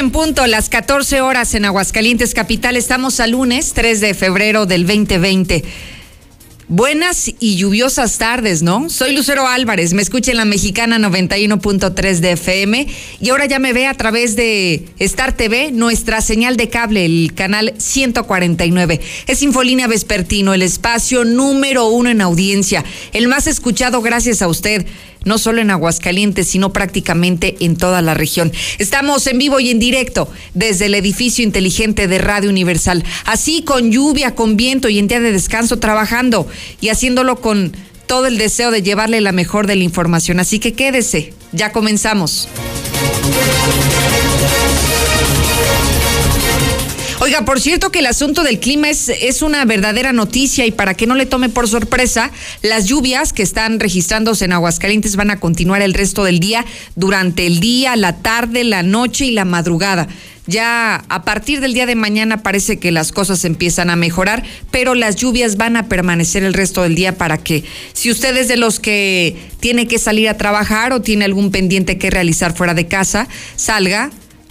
en punto, las 14 horas en Aguascalientes Capital. Estamos a lunes 3 de febrero del 2020. Buenas y lluviosas tardes, ¿no? Soy Lucero Álvarez, me escucha en la mexicana 91.3 de FM y ahora ya me ve a través de Star TV, nuestra señal de cable, el canal 149. Es Infolínea Vespertino, el espacio número uno en audiencia, el más escuchado gracias a usted no solo en Aguascalientes, sino prácticamente en toda la región. Estamos en vivo y en directo desde el edificio inteligente de Radio Universal, así con lluvia, con viento y en día de descanso trabajando y haciéndolo con todo el deseo de llevarle la mejor de la información. Así que quédese, ya comenzamos. Oiga, por cierto que el asunto del clima es, es una verdadera noticia y para que no le tome por sorpresa, las lluvias que están registrándose en Aguascalientes van a continuar el resto del día, durante el día, la tarde, la noche y la madrugada. Ya a partir del día de mañana parece que las cosas empiezan a mejorar, pero las lluvias van a permanecer el resto del día para que si usted es de los que tiene que salir a trabajar o tiene algún pendiente que realizar fuera de casa, salga,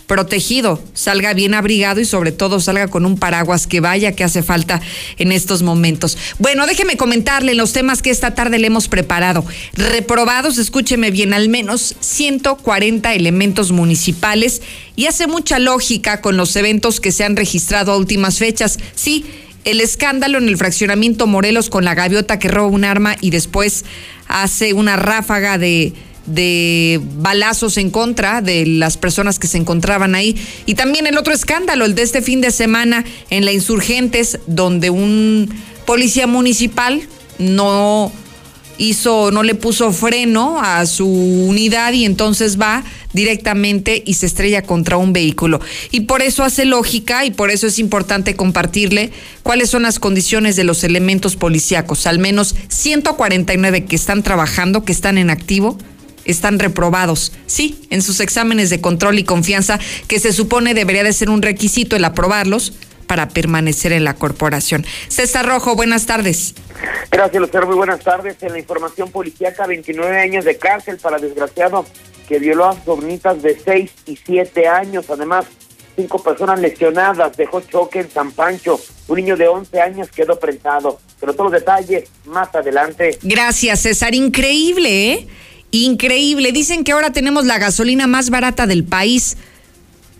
protegido, salga bien abrigado y sobre todo salga con un paraguas que vaya que hace falta en estos momentos. Bueno, déjeme comentarle los temas que esta tarde le hemos preparado. Reprobados, escúcheme bien, al menos 140 elementos municipales y hace mucha lógica con los eventos que se han registrado a últimas fechas. Sí, el escándalo en el fraccionamiento Morelos con la gaviota que roba un arma y después hace una ráfaga de de balazos en contra de las personas que se encontraban ahí. Y también el otro escándalo, el de este fin de semana en la Insurgentes, donde un policía municipal no hizo, no le puso freno a su unidad y entonces va directamente y se estrella contra un vehículo. Y por eso hace lógica y por eso es importante compartirle cuáles son las condiciones de los elementos policíacos, al menos 149 que están trabajando, que están en activo están reprobados, sí, en sus exámenes de control y confianza, que se supone debería de ser un requisito el aprobarlos para permanecer en la corporación. César Rojo, buenas tardes. Gracias, Lucero. Muy buenas tardes. En la información policíaca, 29 años de cárcel para desgraciado que violó a sobrinitas de 6 y 7 años. Además, cinco personas lesionadas, dejó choque en San Pancho. Un niño de 11 años quedó prensado. Pero todos los detalles más adelante. Gracias, César. Increíble, ¿eh? Increíble. Dicen que ahora tenemos la gasolina más barata del país.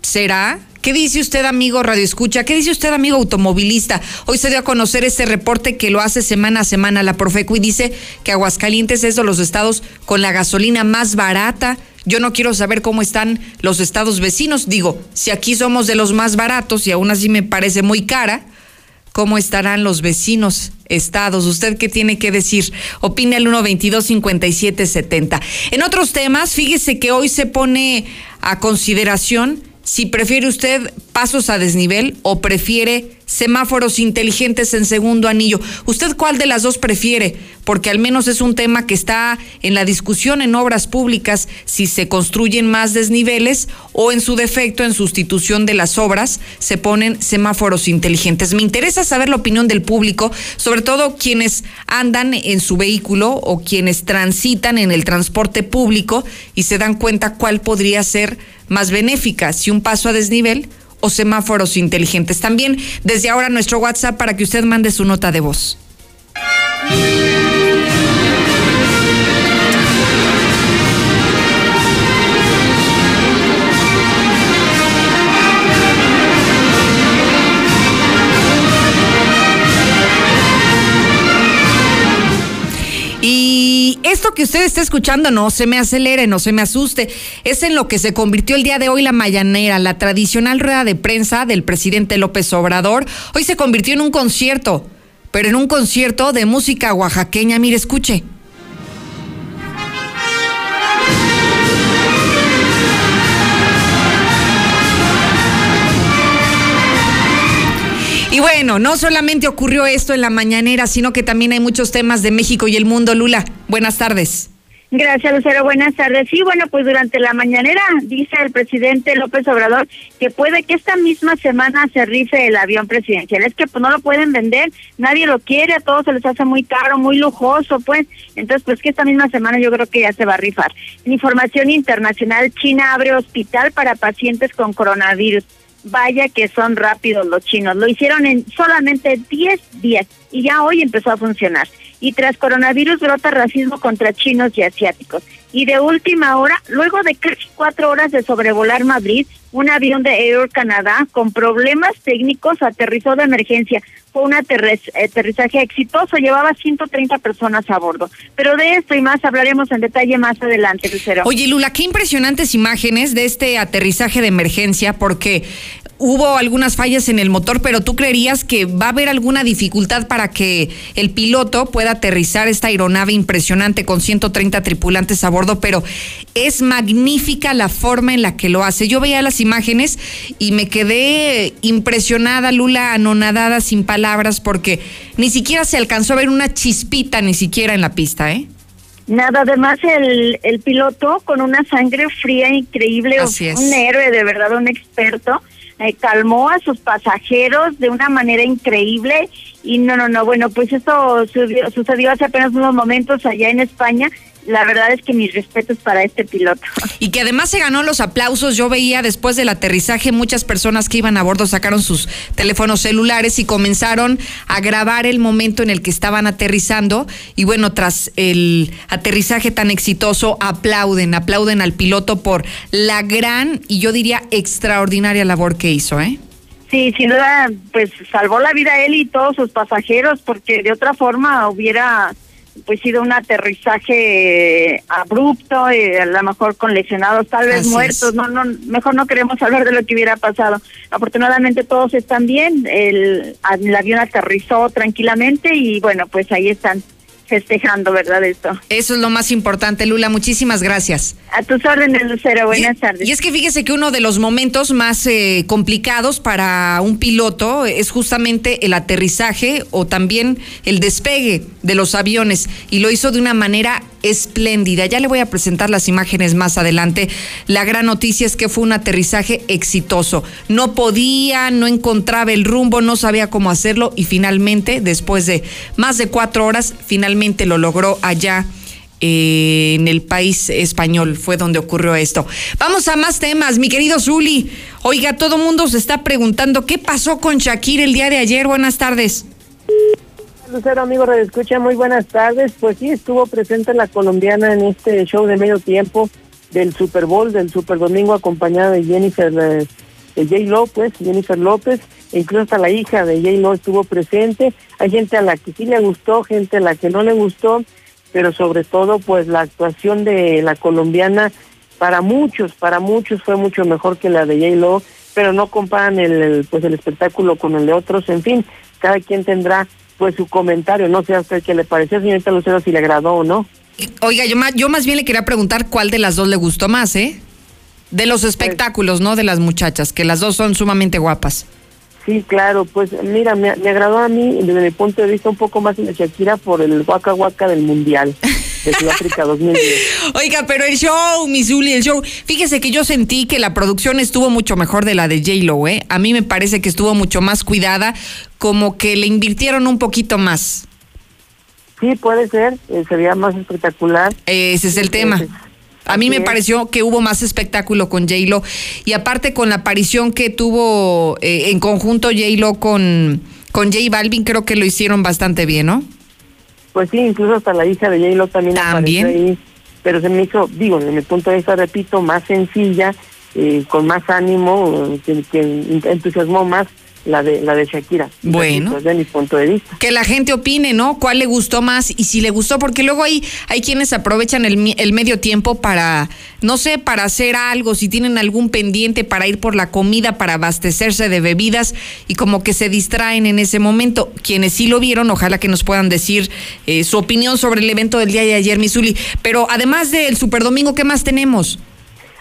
¿Será? ¿Qué dice usted, amigo Radio Escucha? ¿Qué dice usted, amigo automovilista? Hoy se dio a conocer este reporte que lo hace semana a semana la Profeco y dice que Aguascalientes es de los estados con la gasolina más barata. Yo no quiero saber cómo están los estados vecinos. Digo, si aquí somos de los más baratos y aún así me parece muy cara, ¿cómo estarán los vecinos? estados. ¿Usted qué tiene que decir? Opina el 122-5770. En otros temas, fíjese que hoy se pone a consideración si prefiere usted pasos a desnivel o prefiere semáforos inteligentes en segundo anillo. ¿Usted cuál de las dos prefiere? Porque al menos es un tema que está en la discusión en obras públicas, si se construyen más desniveles o en su defecto, en sustitución de las obras, se ponen semáforos inteligentes. Me interesa saber la opinión del público, sobre todo quienes andan en su vehículo o quienes transitan en el transporte público y se dan cuenta cuál podría ser más benéfica, si un paso a desnivel o semáforos inteligentes. También desde ahora nuestro WhatsApp para que usted mande su nota de voz. Y esto que usted está escuchando no se me acelere, no se me asuste. Es en lo que se convirtió el día de hoy la mañanera, la tradicional rueda de prensa del presidente López Obrador. Hoy se convirtió en un concierto, pero en un concierto de música oaxaqueña. Mire, escuche. Y bueno, no solamente ocurrió esto en la mañanera, sino que también hay muchos temas de México y el mundo. Lula, buenas tardes. Gracias, Lucero. Buenas tardes. Sí, bueno, pues durante la mañanera dice el presidente López Obrador que puede que esta misma semana se rife el avión presidencial. Es que pues no lo pueden vender, nadie lo quiere, a todos se les hace muy caro, muy lujoso, pues. Entonces, pues que esta misma semana yo creo que ya se va a rifar. Información internacional, China abre hospital para pacientes con coronavirus. Vaya que son rápidos los chinos. Lo hicieron en solamente 10 días y ya hoy empezó a funcionar y tras coronavirus brota racismo contra chinos y asiáticos. Y de última hora, luego de casi cuatro horas de sobrevolar Madrid, un avión de Air Canada con problemas técnicos aterrizó de emergencia. Fue un aterrizaje exitoso, llevaba 130 personas a bordo. Pero de esto y más hablaremos en detalle más adelante, Lucero. Oye, Lula, qué impresionantes imágenes de este aterrizaje de emergencia, porque hubo algunas fallas en el motor, pero tú creerías que va a haber alguna dificultad para que el piloto pueda aterrizar esta aeronave impresionante con 130 tripulantes a bordo, pero es magnífica la forma en la que lo hace. Yo veía las imágenes y me quedé impresionada, Lula, anonadada, sin palabras, porque ni siquiera se alcanzó a ver una chispita, ni siquiera en la pista, ¿eh? Nada, además el, el piloto con una sangre fría increíble, un héroe, de verdad, un experto eh, calmó a sus pasajeros de una manera increíble y no, no, no, bueno, pues esto sucedió hace apenas unos momentos allá en España la verdad es que mis respetos para este piloto. Y que además se ganó los aplausos. Yo veía después del aterrizaje muchas personas que iban a bordo sacaron sus teléfonos celulares y comenzaron a grabar el momento en el que estaban aterrizando. Y bueno, tras el aterrizaje tan exitoso, aplauden, aplauden al piloto por la gran y yo diría extraordinaria labor que hizo, ¿eh? Sí, sin duda, pues salvó la vida él y todos sus pasajeros, porque de otra forma hubiera pues sido un aterrizaje abrupto, y a lo mejor con lesionados, tal vez muertos, no, no, mejor no queremos hablar de lo que hubiera pasado. Afortunadamente todos están bien, el, el avión aterrizó tranquilamente y bueno, pues ahí están festejando, ¿verdad? Esto. Eso es lo más importante, Lula. Muchísimas gracias. A tus órdenes, Lucero. Buenas tardes. Y es que fíjese que uno de los momentos más eh, complicados para un piloto es justamente el aterrizaje o también el despegue de los aviones. Y lo hizo de una manera espléndida. Ya le voy a presentar las imágenes más adelante. La gran noticia es que fue un aterrizaje exitoso. No podía, no encontraba el rumbo, no sabía cómo hacerlo y finalmente, después de más de cuatro horas, finalmente lo logró allá. Eh, en el país español fue donde ocurrió esto. Vamos a más temas, mi querido Zuli. Oiga, todo mundo se está preguntando qué pasó con Shakir el día de ayer. Buenas tardes. Lucero, amigo Radio Escucha, muy buenas tardes. Pues sí, estuvo presente la colombiana en este show de medio tiempo del Super Bowl, del Super Domingo, acompañada de Jennifer, eh, de J. López, Jennifer López, incluso hasta la hija de J. Lo estuvo presente. Hay gente a la que sí le gustó, gente a la que no le gustó, pero sobre todo, pues la actuación de la colombiana, para muchos, para muchos fue mucho mejor que la de J. Lo, pero no comparan el, pues el espectáculo con el de otros. En fin, cada quien tendrá pues su comentario. No sé a usted qué le pareció, señorita Lucero, si le agradó o no. Oiga, yo más, yo más bien le quería preguntar cuál de las dos le gustó más, ¿eh? De los pues espectáculos, ¿no? De las muchachas, que las dos son sumamente guapas. Sí, claro, pues mira, me, agradó a mí, desde mi punto de vista, un poco más de Shakira por el Waka Waka del Mundial de Sudáfrica 2010. Oiga, pero el show, Missouli, el show. Fíjese que yo sentí que la producción estuvo mucho mejor de la de J-Lo, ¿eh? A mí me parece que estuvo mucho más cuidada, como que le invirtieron un poquito más. Sí, puede ser, eh, sería más espectacular. Ese es el tema. A mí me pareció que hubo más espectáculo con J-Lo y aparte con la aparición que tuvo eh, en conjunto J-Lo con, con J Balvin, creo que lo hicieron bastante bien, ¿no? Pues sí, incluso hasta la hija de J-Lo también, ¿También? ahí, pero se me hizo, digo, en mi punto de vista, repito, más sencilla, eh, con más ánimo, que, que entusiasmó más la de la de Shakira. Bueno, desde mi punto de vista. Que la gente opine, ¿no? ¿Cuál le gustó más y si le gustó? Porque luego hay hay quienes aprovechan el, el medio tiempo para no sé, para hacer algo, si tienen algún pendiente para ir por la comida, para abastecerse de bebidas y como que se distraen en ese momento. Quienes sí lo vieron, ojalá que nos puedan decir eh, su opinión sobre el evento del día de ayer, Misuli. Pero además del Super Domingo, ¿qué más tenemos?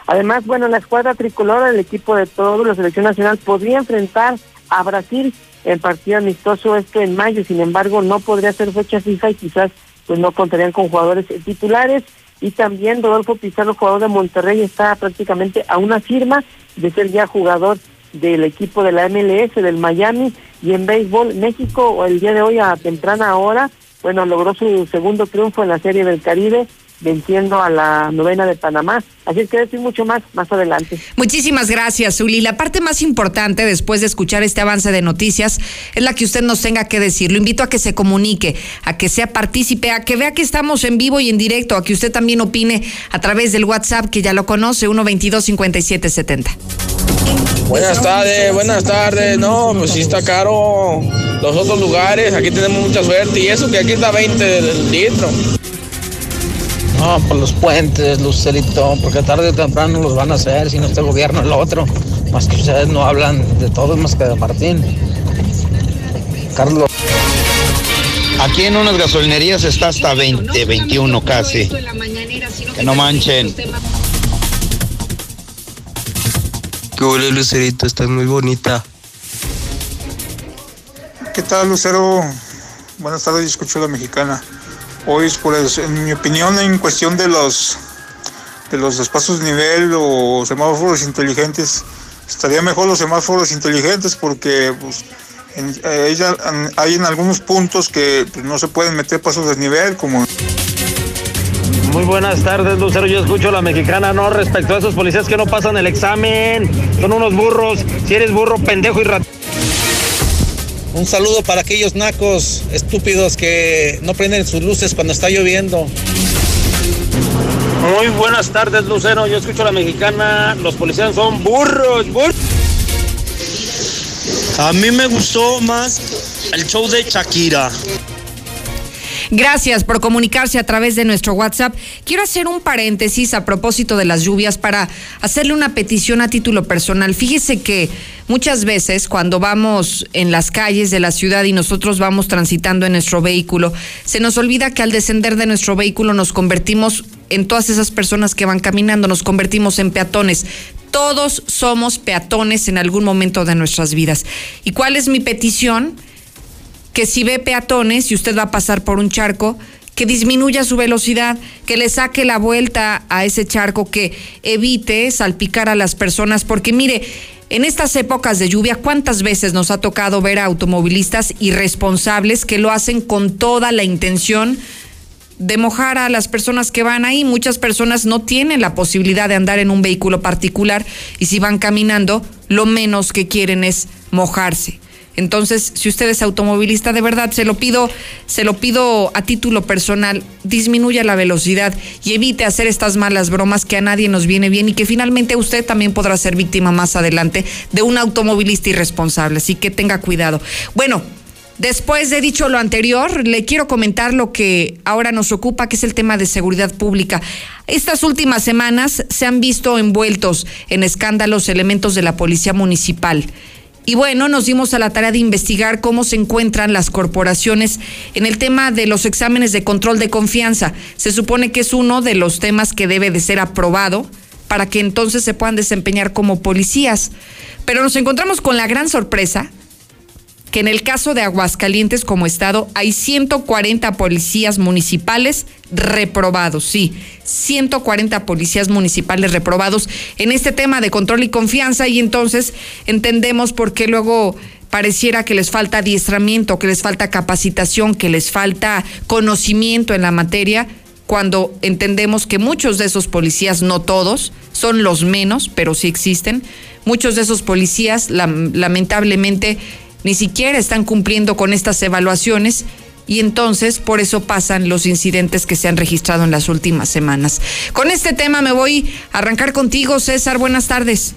Además, bueno, la escuadra tricolor, el equipo de todos, la selección nacional, podría enfrentar a Brasil. En partido amistoso esto en mayo, sin embargo no podría ser fecha fija y quizás pues no contarían con jugadores titulares. y también Rodolfo Pizarro, jugador de Monterrey, está prácticamente a una firma de ser ya jugador del equipo de la MLS, del Miami, y en béisbol, México el día de hoy a temprana hora, bueno, logró su segundo triunfo en la Serie del Caribe, venciendo a la novena de Panamá. Así es que decir mucho más más adelante. Muchísimas gracias, Uli. La parte más importante después de escuchar este avance de noticias es la que usted nos tenga que decir. Lo invito a que se comunique, a que sea partícipe, a que vea que estamos en vivo y en directo, a que usted también opine a través del WhatsApp que ya lo conoce, 122 5770. Buenas tardes, buenas tardes. No, pues sí está caro los otros lugares. Aquí tenemos mucha suerte. Y eso que aquí está 20 del litro. No, por los puentes, Lucerito, porque tarde o temprano los van a hacer, si no está el gobierno el otro. Más que ustedes no hablan de todo más que de Martín. Carlos. Aquí en unas gasolinerías está hasta 20, 21 casi. Que no manchen. Qué huele Lucerito, estás muy bonita. ¿Qué tal, Lucero? Buenas tardes, escucho la mexicana. Hoy, pues, en mi opinión, en cuestión de los de los espacios nivel o semáforos inteligentes, estaría mejor los semáforos inteligentes porque pues, en, eh, hay en algunos puntos que pues, no se pueden meter pasos de nivel como muy buenas tardes, Lucero. Yo escucho a la mexicana, no, respecto a esos policías que no pasan el examen. Son unos burros. Si eres burro, pendejo y rat. Un saludo para aquellos nacos estúpidos que no prenden sus luces cuando está lloviendo. Muy buenas tardes, Lucero. Yo escucho a la mexicana. Los policías son burros, burros. A mí me gustó más el show de Shakira. Gracias por comunicarse a través de nuestro WhatsApp. Quiero hacer un paréntesis a propósito de las lluvias para hacerle una petición a título personal. Fíjese que muchas veces cuando vamos en las calles de la ciudad y nosotros vamos transitando en nuestro vehículo, se nos olvida que al descender de nuestro vehículo nos convertimos en todas esas personas que van caminando, nos convertimos en peatones. Todos somos peatones en algún momento de nuestras vidas. ¿Y cuál es mi petición? Que si ve peatones y usted va a pasar por un charco, que disminuya su velocidad, que le saque la vuelta a ese charco, que evite salpicar a las personas, porque mire, en estas épocas de lluvia, ¿cuántas veces nos ha tocado ver a automovilistas irresponsables que lo hacen con toda la intención de mojar a las personas que van ahí? Muchas personas no tienen la posibilidad de andar en un vehículo particular y si van caminando, lo menos que quieren es mojarse. Entonces, si usted es automovilista, de verdad, se lo pido, se lo pido a título personal, disminuya la velocidad y evite hacer estas malas bromas que a nadie nos viene bien y que finalmente usted también podrá ser víctima más adelante de un automovilista irresponsable. Así que tenga cuidado. Bueno, Después de dicho lo anterior, le quiero comentar lo que ahora nos ocupa, que es el tema de seguridad pública. Estas últimas semanas se han visto envueltos en escándalos elementos de la Policía Municipal. Y bueno, nos dimos a la tarea de investigar cómo se encuentran las corporaciones en el tema de los exámenes de control de confianza. Se supone que es uno de los temas que debe de ser aprobado para que entonces se puedan desempeñar como policías. Pero nos encontramos con la gran sorpresa que en el caso de Aguascalientes como estado hay 140 policías municipales reprobados, sí, 140 policías municipales reprobados en este tema de control y confianza y entonces entendemos por qué luego pareciera que les falta adiestramiento, que les falta capacitación, que les falta conocimiento en la materia, cuando entendemos que muchos de esos policías, no todos, son los menos, pero sí existen, muchos de esos policías lamentablemente ni siquiera están cumpliendo con estas evaluaciones y entonces por eso pasan los incidentes que se han registrado en las últimas semanas. Con este tema me voy a arrancar contigo, César. Buenas tardes.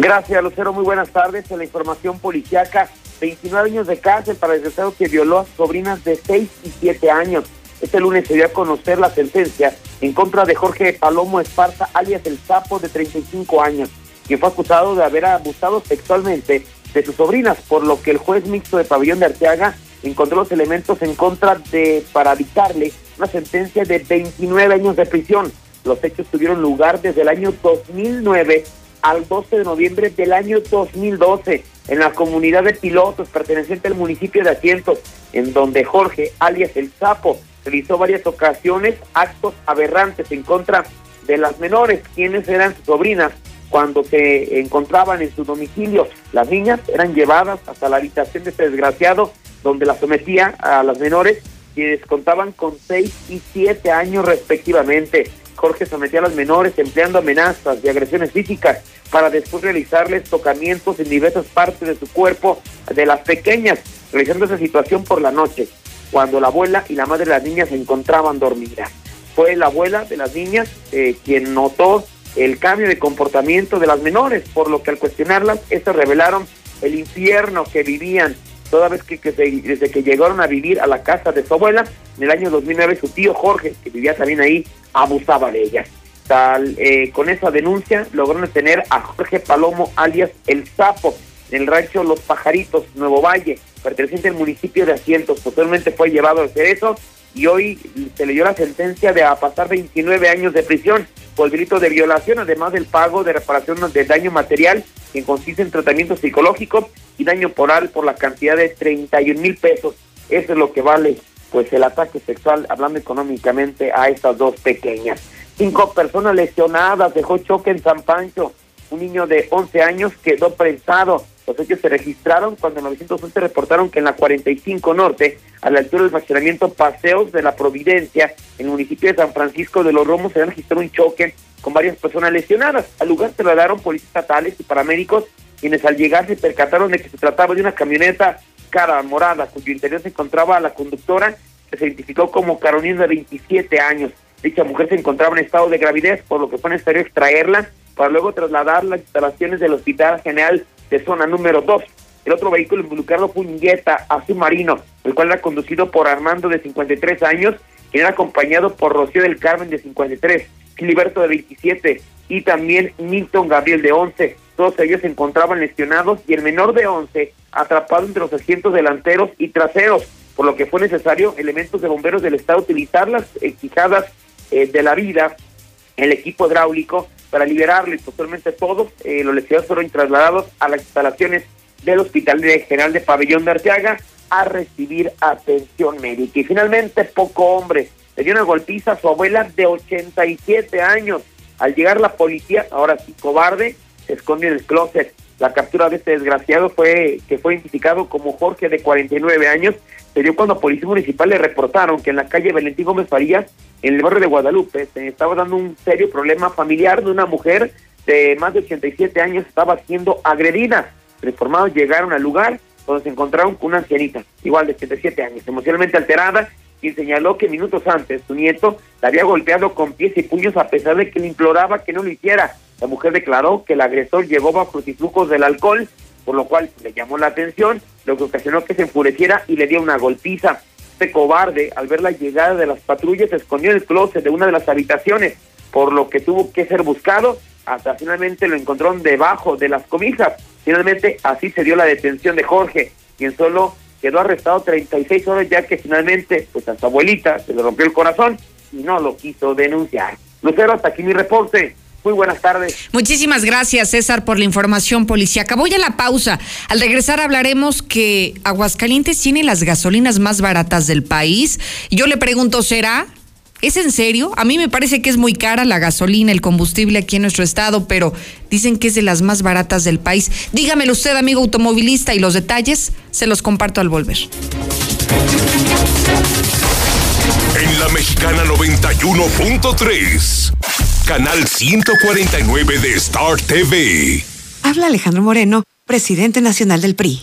Gracias, Lucero. Muy buenas tardes. En la información policiaca, 29 años de cárcel para el desgraciado que violó a sobrinas de 6 y 7 años. Este lunes se dio a conocer la sentencia en contra de Jorge Palomo Esparza, alias El Sapo, de 35 años, quien fue acusado de haber abusado sexualmente de sus sobrinas, por lo que el juez mixto de Pabellón de Arteaga encontró los elementos en contra de para dictarle una sentencia de 29 años de prisión. Los hechos tuvieron lugar desde el año 2009 al 12 de noviembre del año 2012 en la comunidad de pilotos perteneciente al municipio de Asientos, en donde Jorge, alias el Sapo, realizó varias ocasiones actos aberrantes en contra de las menores, quienes eran sus sobrinas, cuando se encontraban en su domicilio. Las niñas eran llevadas hasta la habitación de este desgraciado, donde las sometía a las menores, quienes contaban con seis y siete años respectivamente. Jorge sometía a las menores empleando amenazas y agresiones físicas para después realizarles tocamientos en diversas partes de su cuerpo de las pequeñas, realizando esa situación por la noche, cuando la abuela y la madre de las niñas se encontraban dormidas. Fue la abuela de las niñas eh, quien notó el cambio de comportamiento de las menores, por lo que al cuestionarlas, estas revelaron el infierno que vivían toda vez que, desde que llegaron a vivir a la casa de su abuela, en el año 2009 su tío Jorge, que vivía también ahí, abusaba de ellas. Tal, eh, con esa denuncia lograron detener a Jorge Palomo, alias El Sapo, en el rancho Los Pajaritos, Nuevo Valle, perteneciente al municipio de Asientos. Posteriormente fue llevado al cerezo y hoy se le dio la sentencia de a pasar 29 años de prisión por el delito de violación, además del pago de reparación de daño material, que consiste en tratamiento psicológico y daño moral por la cantidad de 31 mil pesos. Eso es lo que vale pues el ataque sexual, hablando económicamente, a estas dos pequeñas. Cinco personas lesionadas, dejó choque en San Pancho. Un niño de 11 años quedó prensado. Los hechos se registraron cuando en 911 reportaron que en la 45 Norte, a la altura del fraccionamiento Paseos de la Providencia, en el municipio de San Francisco de los Romos, se registró un choque con varias personas lesionadas. Al lugar se trasladaron policías estatales y paramédicos, quienes al llegar se percataron de que se trataba de una camioneta cara morada, cuyo interior se encontraba la conductora, que se identificó como Carolina de 27 años. Dicha mujer se encontraba en estado de gravidez, por lo que fue necesario extraerla para luego trasladar las instalaciones del Hospital General de Zona número 2. El otro vehículo involucrado fue un Jetta azul marino, el cual era conducido por Armando de 53 años, quien era acompañado por Rocío del Carmen de 53, Filiberto de 27 y también Milton Gabriel de 11. Todos ellos se encontraban lesionados y el menor de 11 atrapado entre los asientos delanteros y traseros, por lo que fue necesario elementos de bomberos del Estado utilizar las exijadas eh, de la vida, el equipo hidráulico, para liberarlo y posteriormente todos eh, los lesionados fueron trasladados a las instalaciones del Hospital General de Pabellón de Arteaga a recibir atención médica. Y finalmente, poco hombre, le dio una golpiza a su abuela de 87 años. Al llegar la policía, ahora sí cobarde, se escondió en el closet. La captura de este desgraciado fue que fue identificado como Jorge de 49 años. Se dio cuando policía municipal le reportaron que en la calle Valentín Gómez Farías, en el barrio de Guadalupe, se estaba dando un serio problema familiar de una mujer de más de 87 años estaba siendo agredida. Reformados llegaron al lugar donde se encontraron con una ancianita, igual de 87 años, emocionalmente alterada, quien señaló que minutos antes su nieto la había golpeado con pies y puños a pesar de que le imploraba que no lo hiciera. La mujer declaró que el agresor llegó bajo los del alcohol, por lo cual le llamó la atención, lo que ocasionó que se enfureciera y le dio una golpiza. Este cobarde, al ver la llegada de las patrullas, se escondió en el closet de una de las habitaciones, por lo que tuvo que ser buscado, hasta finalmente lo encontraron debajo de las cobijas. Finalmente, así se dio la detención de Jorge, quien solo quedó arrestado 36 horas ya que finalmente, pues a su abuelita se le rompió el corazón y no lo quiso denunciar. Lucero, hasta aquí mi reporte. Muy buenas tardes. Muchísimas gracias, César, por la información policíaca. Voy a la pausa. Al regresar hablaremos que Aguascalientes tiene las gasolinas más baratas del país. Yo le pregunto, ¿será? ¿Es en serio? A mí me parece que es muy cara la gasolina, el combustible aquí en nuestro estado, pero dicen que es de las más baratas del país. Dígamelo usted, amigo automovilista, y los detalles se los comparto al volver. En la mexicana 91.3, canal 149 de Star TV. Habla Alejandro Moreno, presidente nacional del PRI.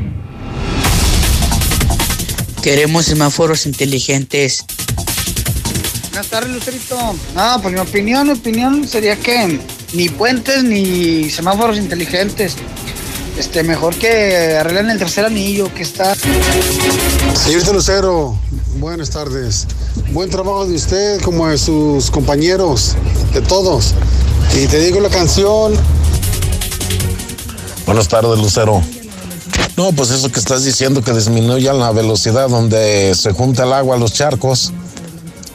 Queremos semáforos inteligentes. Buenas tardes, Lucerito. No, pues mi opinión, mi opinión sería que ni puentes ni semáforos inteligentes. Este, mejor que arreglen el tercer anillo que está. Señorita Lucero, buenas tardes. Buen trabajo de usted como de sus compañeros, de todos. Y te digo la canción. Buenas tardes, Lucero. No, pues eso que estás diciendo que disminuya la velocidad donde se junta el agua a los charcos.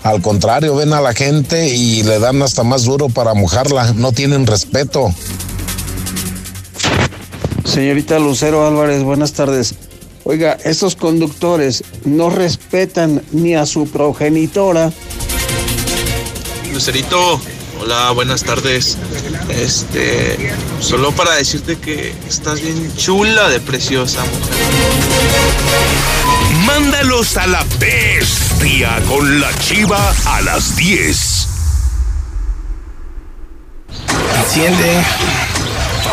Al contrario, ven a la gente y le dan hasta más duro para mojarla. No tienen respeto. Señorita Lucero Álvarez, buenas tardes. Oiga, estos conductores no respetan ni a su progenitora. Lucerito, hola, buenas tardes. Este, solo para decirte que estás bien chula de preciosa mujer. Mándalos a la bestia con la chiva a las 10. Enciende.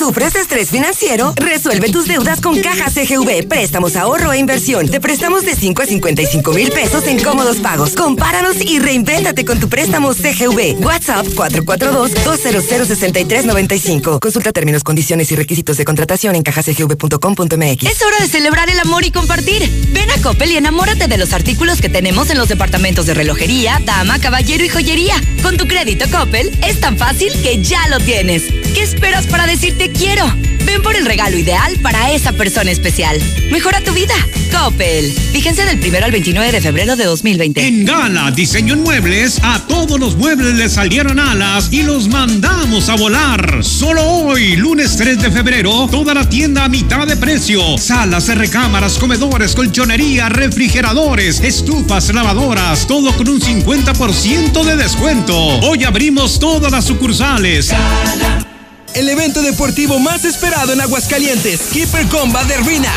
¿Sufres estrés financiero? Resuelve tus deudas con Caja CGV. Préstamos, ahorro e inversión. Te prestamos de 5 a 55 mil pesos en cómodos pagos. Compáranos y reinvéntate con tu préstamo CGV. WhatsApp 442-200-6395. Consulta términos, condiciones y requisitos de contratación en cajacgv.com.mx. Es hora de celebrar el amor y compartir. Ven a Coppel y enamórate de los artículos que tenemos en los departamentos de relojería, dama, caballero y joyería. Con tu crédito Coppel es tan fácil que ya lo tienes. ¿Qué esperas para decirte Te quiero. Ven por el regalo ideal para esa persona especial. Mejora tu vida. Coppel. Vigencia del 1 al 29 de febrero de 2020. En Gala Diseño en Muebles, a todos los muebles les salieron alas y los mandamos a volar. Solo hoy, lunes 3 de febrero, toda la tienda a mitad de precio. Salas, recámaras, comedores, colchonería, refrigeradores, estufas, lavadoras, todo con un 50% de descuento. Hoy abrimos todas las sucursales. El evento deportivo más esperado en Aguascalientes, Keeper Combat de Rina.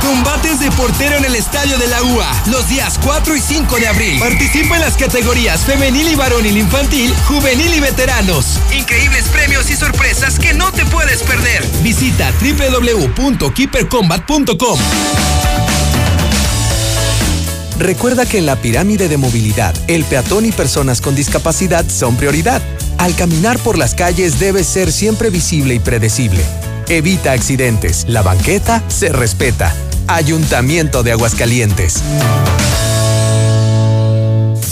Combates de portero en el estadio de la UA, los días 4 y 5 de abril. Participa en las categorías femenil y varonil infantil, juvenil y veteranos. Increíbles premios y sorpresas que no te puedes perder. Visita www.keepercombat.com. Recuerda que en la pirámide de movilidad, el peatón y personas con discapacidad son prioridad. Al caminar por las calles debe ser siempre visible y predecible. Evita accidentes. La banqueta se respeta. Ayuntamiento de Aguascalientes.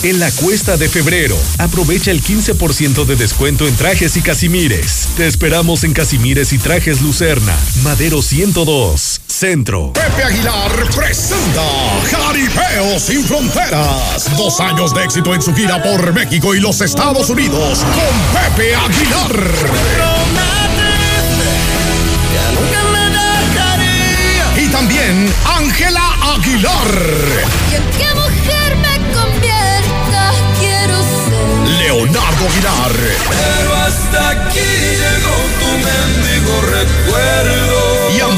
En la cuesta de febrero, aprovecha el 15% de descuento en trajes y casimires. Te esperamos en Casimires y Trajes Lucerna, Madero 102, Centro. Pepe Aguilar presenta Jaripeo sin Fronteras. Dos años de éxito en su gira por México y los Estados Unidos con Pepe Aguilar. Y también Ángela Aguilar. ¿Y en qué mujer me convierta? Quiero ser. Leonardo Aguilar. Pero hasta aquí llegó tu mendigo recuerdo.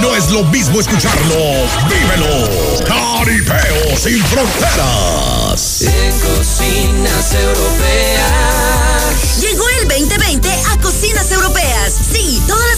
No es lo mismo escucharlo, vívelo. Caripeo sin fronteras. En cocinas europeas. Llegó el 2020 a Cocinas Europeas. Sí, todas las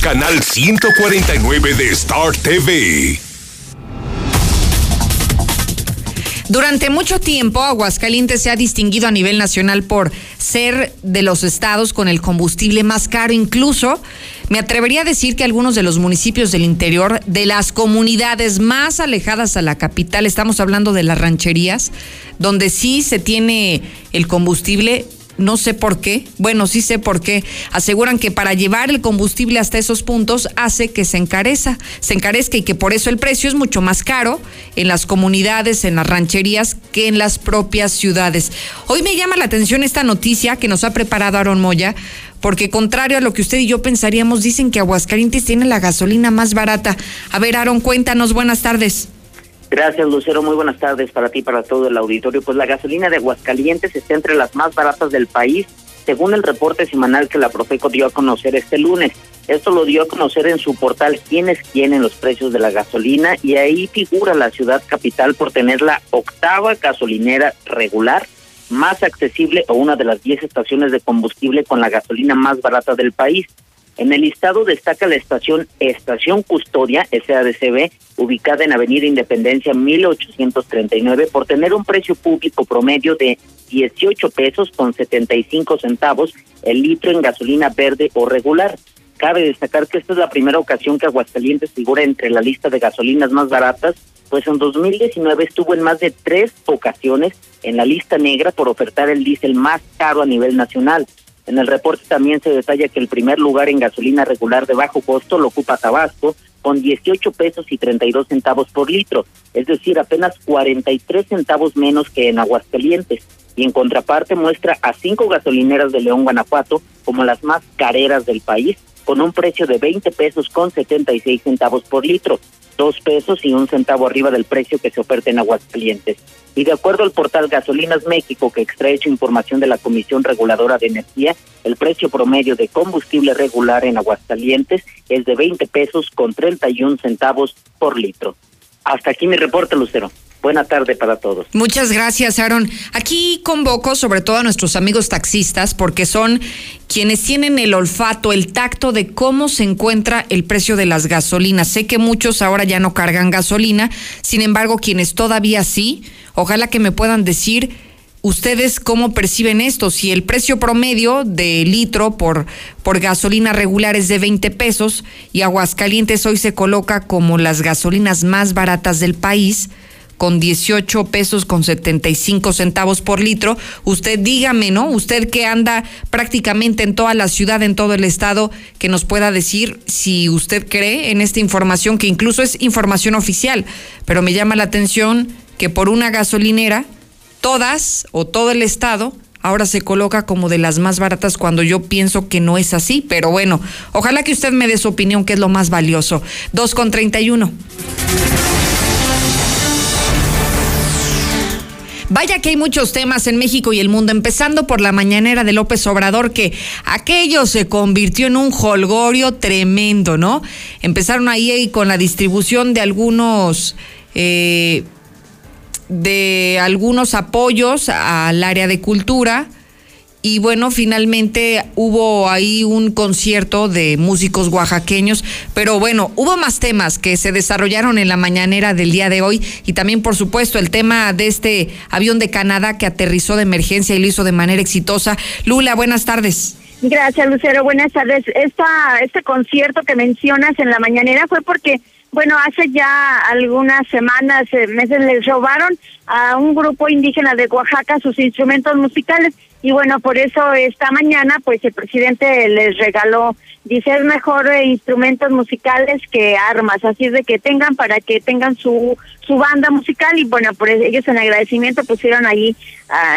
Canal 149 de Star TV. Durante mucho tiempo, Aguascalientes se ha distinguido a nivel nacional por ser de los estados con el combustible más caro. Incluso me atrevería a decir que algunos de los municipios del interior, de las comunidades más alejadas a la capital, estamos hablando de las rancherías, donde sí se tiene el combustible no sé por qué, bueno, sí sé por qué, aseguran que para llevar el combustible hasta esos puntos hace que se encareza, se encarezca y que por eso el precio es mucho más caro en las comunidades, en las rancherías, que en las propias ciudades. Hoy me llama la atención esta noticia que nos ha preparado Aaron Moya, porque contrario a lo que usted y yo pensaríamos, dicen que Aguascalientes tiene la gasolina más barata. A ver, Aaron, cuéntanos, buenas tardes. Gracias, Lucero. Muy buenas tardes para ti y para todo el auditorio. Pues la gasolina de Aguascalientes está entre las más baratas del país, según el reporte semanal que la Profeco dio a conocer este lunes. Esto lo dio a conocer en su portal Quiénes quieren los precios de la gasolina y ahí figura la ciudad capital por tener la octava gasolinera regular más accesible o una de las 10 estaciones de combustible con la gasolina más barata del país. En el listado destaca la estación Estación Custodia, SADCB, ubicada en Avenida Independencia 1839, por tener un precio público promedio de 18 pesos con 75 centavos el litro en gasolina verde o regular. Cabe destacar que esta es la primera ocasión que Aguascalientes figura entre la lista de gasolinas más baratas, pues en 2019 estuvo en más de tres ocasiones en la lista negra por ofertar el diésel más caro a nivel nacional. En el reporte también se detalla que el primer lugar en gasolina regular de bajo costo lo ocupa Tabasco con 18 pesos y 32 centavos por litro, es decir, apenas 43 centavos menos que en Aguascalientes. y en contraparte muestra a cinco gasolineras de León, Guanajuato como las más careras del país, con un precio de 20 pesos con 76 centavos por litro, dos pesos y un centavo arriba del precio que se oferta en Aguascalientes. Y de acuerdo al portal Gasolinas México, que extrae su información de la Comisión Reguladora de Energía, el precio promedio de combustible regular en Aguascalientes es de 20 pesos con 31 centavos por litro. Hasta aquí mi reporte, Lucero. Buena tarde para todos. Muchas gracias, Aaron. Aquí convoco sobre todo a nuestros amigos taxistas porque son quienes tienen el olfato, el tacto de cómo se encuentra el precio de las gasolinas. Sé que muchos ahora ya no cargan gasolina, sin embargo, quienes todavía sí, ojalá que me puedan decir ustedes cómo perciben esto, si el precio promedio de litro por, por gasolina regular es de 20 pesos y Aguascalientes hoy se coloca como las gasolinas más baratas del país con 18 pesos con 75 centavos por litro. Usted dígame, ¿no? Usted que anda prácticamente en toda la ciudad, en todo el estado, que nos pueda decir si usted cree en esta información, que incluso es información oficial, pero me llama la atención que por una gasolinera, todas o todo el estado ahora se coloca como de las más baratas cuando yo pienso que no es así, pero bueno, ojalá que usted me dé su opinión, que es lo más valioso. 2 con 31. Vaya que hay muchos temas en México y el mundo, empezando por la mañanera de López Obrador, que aquello se convirtió en un holgorio tremendo, ¿no? Empezaron ahí con la distribución de algunos... Eh, de algunos apoyos al área de cultura, y bueno, finalmente hubo ahí un concierto de músicos oaxaqueños, pero bueno, hubo más temas que se desarrollaron en la mañanera del día de hoy y también, por supuesto, el tema de este avión de Canadá que aterrizó de emergencia y lo hizo de manera exitosa. Lula, buenas tardes. Gracias, Lucero. Buenas tardes. Esta, este concierto que mencionas en la mañanera fue porque bueno, hace ya algunas semanas, eh, meses, les robaron a un grupo indígena de Oaxaca sus instrumentos musicales y bueno, por eso esta mañana pues el presidente les regaló, dice es mejor eh, instrumentos musicales que armas, así es de que tengan para que tengan su su banda musical y bueno, por ellos en agradecimiento pusieron ahí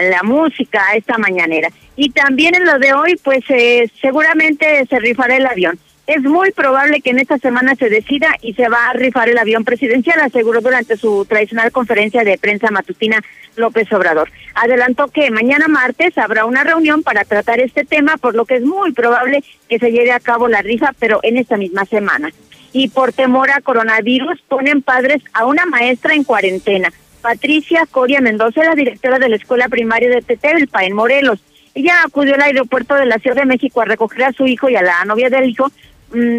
la música esta mañanera. Y también en lo de hoy pues eh, seguramente se rifará el avión. Es muy probable que en esta semana se decida y se va a rifar el avión presidencial, aseguró durante su tradicional conferencia de prensa matutina López Obrador. Adelantó que mañana martes habrá una reunión para tratar este tema, por lo que es muy probable que se lleve a cabo la rifa, pero en esta misma semana. Y por temor a coronavirus ponen padres a una maestra en cuarentena. Patricia Coria Mendoza, la directora de la escuela primaria de Tetelpa, en Morelos. Ella acudió al aeropuerto de la Ciudad de México a recoger a su hijo y a la novia del hijo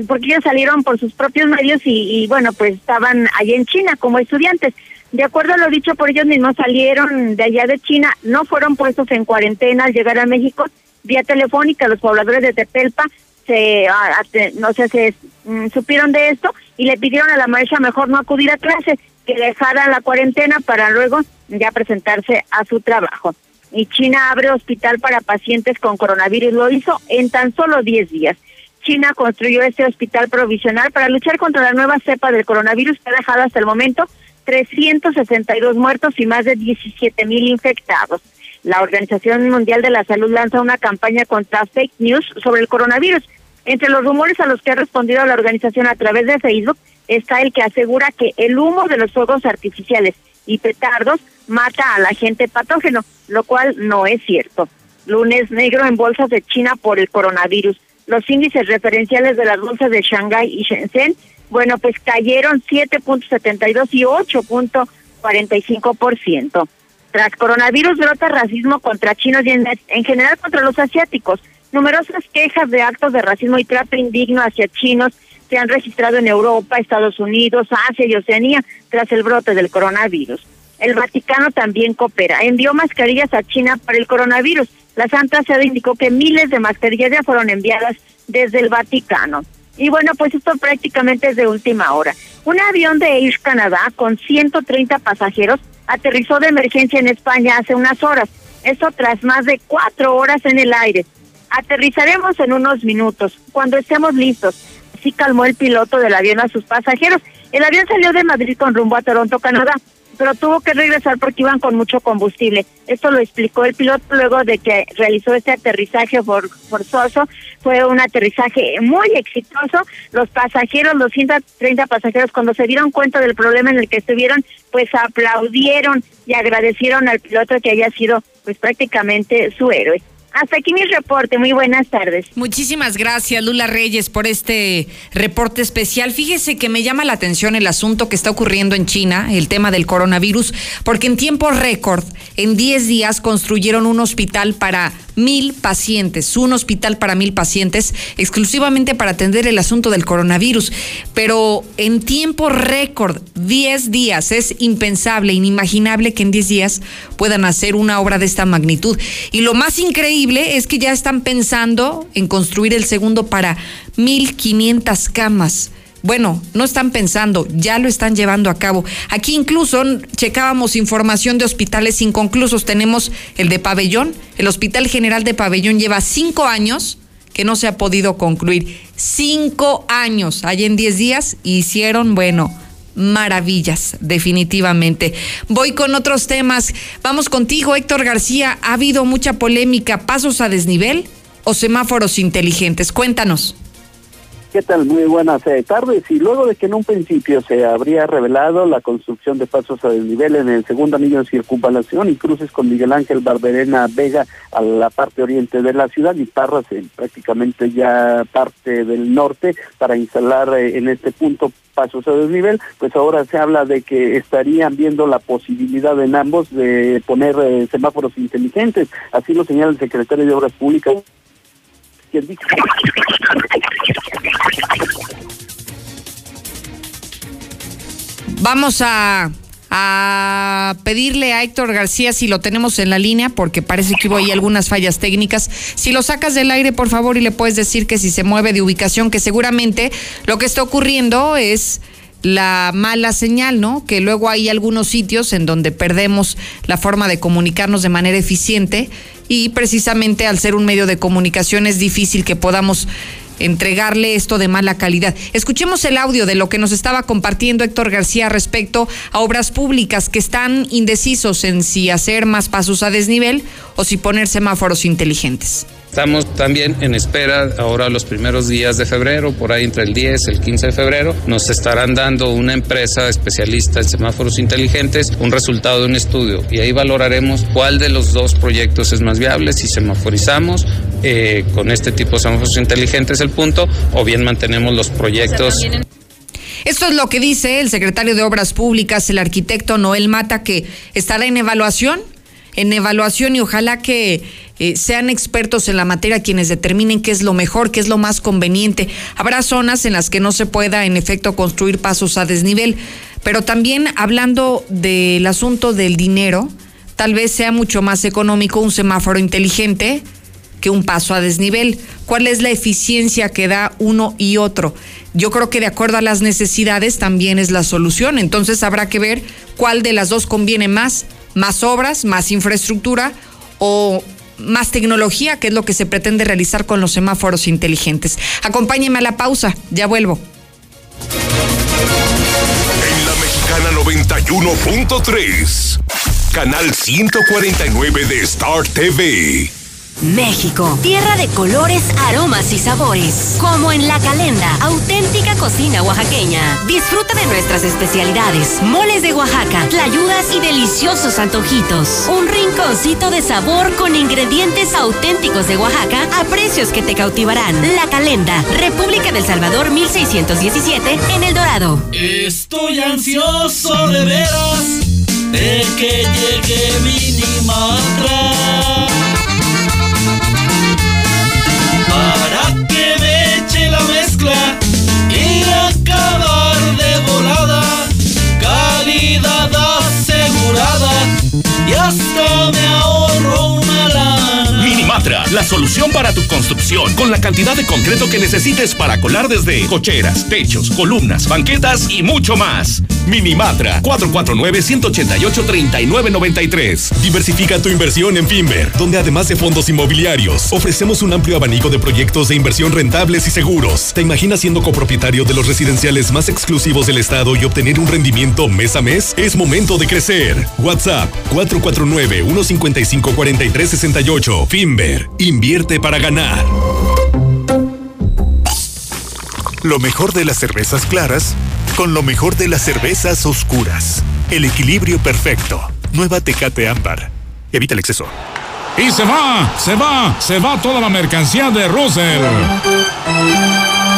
porque ellos salieron por sus propios medios y, bueno, pues estaban allí en China como estudiantes. De acuerdo a lo dicho por ellos mismos, salieron de allá de China, no fueron puestos en cuarentena al llegar a México, vía telefónica, los pobladores de Tepelpa se, no sé, se mm, supieron de esto y le pidieron a la maestra mejor no acudir a clase, que dejara la cuarentena para luego ya presentarse a su trabajo. Y China abre hospital para pacientes con coronavirus, lo hizo en tan solo 10 días. China construyó este hospital provisional para luchar contra la nueva cepa del coronavirus que ha dejado hasta el momento 362 muertos y más de 17 mil infectados. La Organización Mundial de la Salud lanza una campaña contra fake news sobre el coronavirus. Entre los rumores a los que ha respondido la organización a través de Facebook está el que asegura que el humo de los fuegos artificiales y petardos mata a la gente patógeno, lo cual no es cierto. Lunes negro en bolsas de China por el coronavirus los índices referenciales de las bolsas de Shanghái y Shenzhen, bueno, pues cayeron 7.72 y 8.45%. Tras coronavirus brota racismo contra chinos y en, general contra los asiáticos. Numerosas quejas de actos de racismo y trato indigno hacia chinos se han registrado en Europa, Estados Unidos, Asia y Oceanía tras el brote del coronavirus. El Vaticano también coopera. Envió mascarillas a China para el coronavirus la Santa Sede indicó que miles de mascarillas ya fueron enviadas desde el Vaticano. Y bueno, pues esto prácticamente es de última hora. Un avión de Air Canadá con 130 pasajeros aterrizó de emergencia en España hace unas horas. Esto tras más de cuatro horas en el aire. Aterrizaremos en unos minutos, cuando estemos listos. Así calmó el piloto del avión a sus pasajeros. El avión salió de Madrid con rumbo a Toronto, Canadá. Pero tuvo que regresar porque iban con mucho combustible. Esto lo explicó el piloto luego de que realizó este aterrizaje forzoso. Fue un aterrizaje muy exitoso. Los pasajeros, los 130 pasajeros, cuando se dieron cuenta del problema en el que estuvieron, pues aplaudieron y agradecieron al piloto que haya sido pues prácticamente su héroe. Hasta aquí mi reporte. Muy buenas tardes. Muchísimas gracias, Lula Reyes, por este reporte especial. Fíjese que me llama la atención el asunto que está ocurriendo en China, el tema del coronavirus, porque en tiempo récord, en 10 días, construyeron un hospital para mil pacientes, un hospital para mil pacientes, exclusivamente para atender el asunto del coronavirus. Pero en tiempo récord, 10 días, es impensable, inimaginable que en 10 días puedan hacer una obra de esta magnitud. Y lo más increíble es que ya están pensando en construir el segundo para 1.500 camas. Bueno, no están pensando, ya lo están llevando a cabo. Aquí incluso checábamos información de hospitales inconclusos. Tenemos el de Pabellón, el Hospital General de Pabellón lleva cinco años que no se ha podido concluir. Cinco años, allá en diez días hicieron, bueno, maravillas, definitivamente. Voy con otros temas. Vamos contigo, Héctor García. ¿Ha habido mucha polémica? ¿Pasos a desnivel o semáforos inteligentes? Cuéntanos. ¿Qué tal? Muy buenas eh, tardes. Y luego de que en un principio se habría revelado la construcción de pasos a desnivel en el segundo anillo de circunvalación y cruces con Miguel Ángel Barberena Vega a la parte oriente de la ciudad y Parras en prácticamente ya parte del norte para instalar eh, en este punto pasos a desnivel, pues ahora se habla de que estarían viendo la posibilidad en ambos de poner eh, semáforos inteligentes. Así lo señala el secretario de Obras Públicas Vamos a, a pedirle a Héctor García si lo tenemos en la línea, porque parece que hubo ahí algunas fallas técnicas. Si lo sacas del aire, por favor, y le puedes decir que si se mueve de ubicación, que seguramente lo que está ocurriendo es la mala señal, ¿no? Que luego hay algunos sitios en donde perdemos la forma de comunicarnos de manera eficiente y precisamente al ser un medio de comunicación es difícil que podamos entregarle esto de mala calidad. Escuchemos el audio de lo que nos estaba compartiendo Héctor García respecto a obras públicas que están indecisos en si hacer más pasos a desnivel o si poner semáforos inteligentes. Estamos también en espera ahora los primeros días de febrero, por ahí entre el 10 y el 15 de febrero, nos estarán dando una empresa especialista en semáforos inteligentes un resultado de un estudio y ahí valoraremos cuál de los dos proyectos es más viable, si semaforizamos eh, con este tipo de semáforos inteligentes el punto o bien mantenemos los proyectos. Esto es lo que dice el secretario de Obras Públicas, el arquitecto Noel Mata, que estará en evaluación, en evaluación y ojalá que eh, sean expertos en la materia quienes determinen qué es lo mejor, qué es lo más conveniente. Habrá zonas en las que no se pueda, en efecto, construir pasos a desnivel, pero también hablando del asunto del dinero, tal vez sea mucho más económico un semáforo inteligente que un paso a desnivel. ¿Cuál es la eficiencia que da uno y otro? Yo creo que de acuerdo a las necesidades también es la solución. Entonces habrá que ver cuál de las dos conviene más, más obras, más infraestructura o más tecnología, que es lo que se pretende realizar con los semáforos inteligentes. Acompáñeme a la pausa, ya vuelvo. En la Mexicana 91.3, canal 149 de Star TV. México, tierra de colores, aromas y sabores. Como en La Calenda, auténtica cocina oaxaqueña. Disfruta de nuestras especialidades, moles de Oaxaca, tlayudas y deliciosos antojitos. Un rinconcito de sabor con ingredientes auténticos de Oaxaca a precios que te cautivarán. La Calenda, República del Salvador 1617, en El Dorado. Estoy ansioso de veras de que llegue Minimatra mezcla y acabar de volada. Calidad asegurada y hasta me ahorro una lana. Minimatra, la solución para tu construcción con la cantidad de concreto que necesites para colar desde cocheras, techos, columnas, banquetas y mucho más. Minimatra 449-188-3993. Diversifica tu inversión en Finver, donde además de fondos inmobiliarios, ofrecemos un amplio abanico de proyectos de inversión rentables y seguros. ¿Te imaginas siendo copropietario de los residenciales más exclusivos del estado y obtener un rendimiento mes a mes? Es momento de crecer. WhatsApp 449-155-4368. Finver, invierte para ganar. Lo mejor de las cervezas claras con lo mejor de las cervezas oscuras. El equilibrio perfecto. Nueva Tecate Ámbar. Evita el exceso. Y se va, se va, se va toda la mercancía de Russell.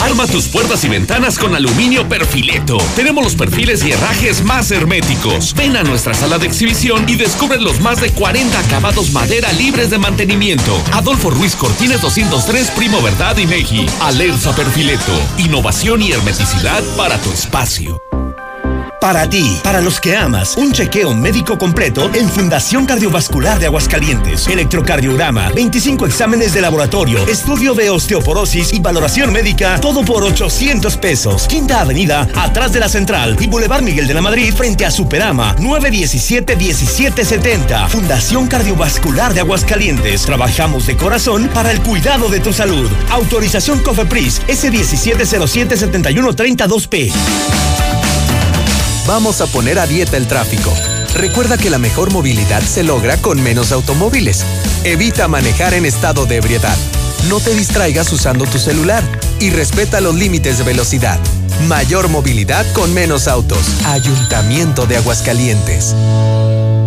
Arma tus puertas y ventanas con aluminio perfileto. Tenemos los perfiles y herrajes más herméticos. Ven a nuestra sala de exhibición y descubre los más de 40 acabados madera libres de mantenimiento. Adolfo Ruiz Cortines 203, Primo Verdad y Meji. Alerza Perfileto. Innovación y hermeticidad para tu espacio. Para ti, para los que amas, un chequeo médico completo en Fundación Cardiovascular de Aguascalientes. Electrocardiograma, 25 exámenes de laboratorio, estudio de osteoporosis y valoración médica, todo por 800 pesos. Quinta Avenida, atrás de la Central y Boulevard Miguel de la Madrid, frente a Superama, 917-1770. Fundación Cardiovascular de Aguascalientes. Trabajamos de corazón para el cuidado de tu salud. Autorización COFEPRIS, S1707-7132P. Vamos a poner a dieta el tráfico. Recuerda que la mejor movilidad se logra con menos automóviles. Evita manejar en estado de ebriedad. No te distraigas usando tu celular y respeta los límites de velocidad. Mayor movilidad con menos autos. Ayuntamiento de Aguascalientes.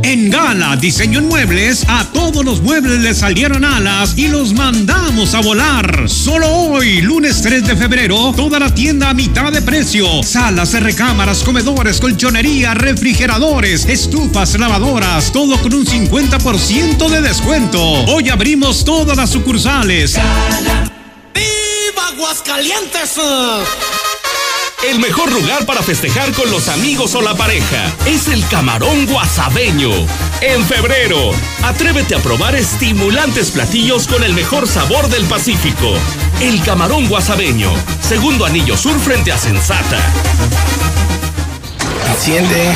En Gala Diseño en Muebles, a todos los muebles les salieron alas y los mandamos a volar. Solo hoy, lunes 3 de febrero, toda la tienda a mitad de precio. Salas, recámaras, comedores, colchonería, refrigeradores, estufas, lavadoras, todo con un 50% de descuento. Hoy abrimos todas las sucursales. ¡Viva Aguascalientes! El mejor lugar para festejar con los amigos o la pareja es el Camarón Guasabeño. En febrero, atrévete a probar estimulantes platillos con el mejor sabor del Pacífico. El Camarón Guasabeño, segundo anillo sur frente a Sensata. Enciende.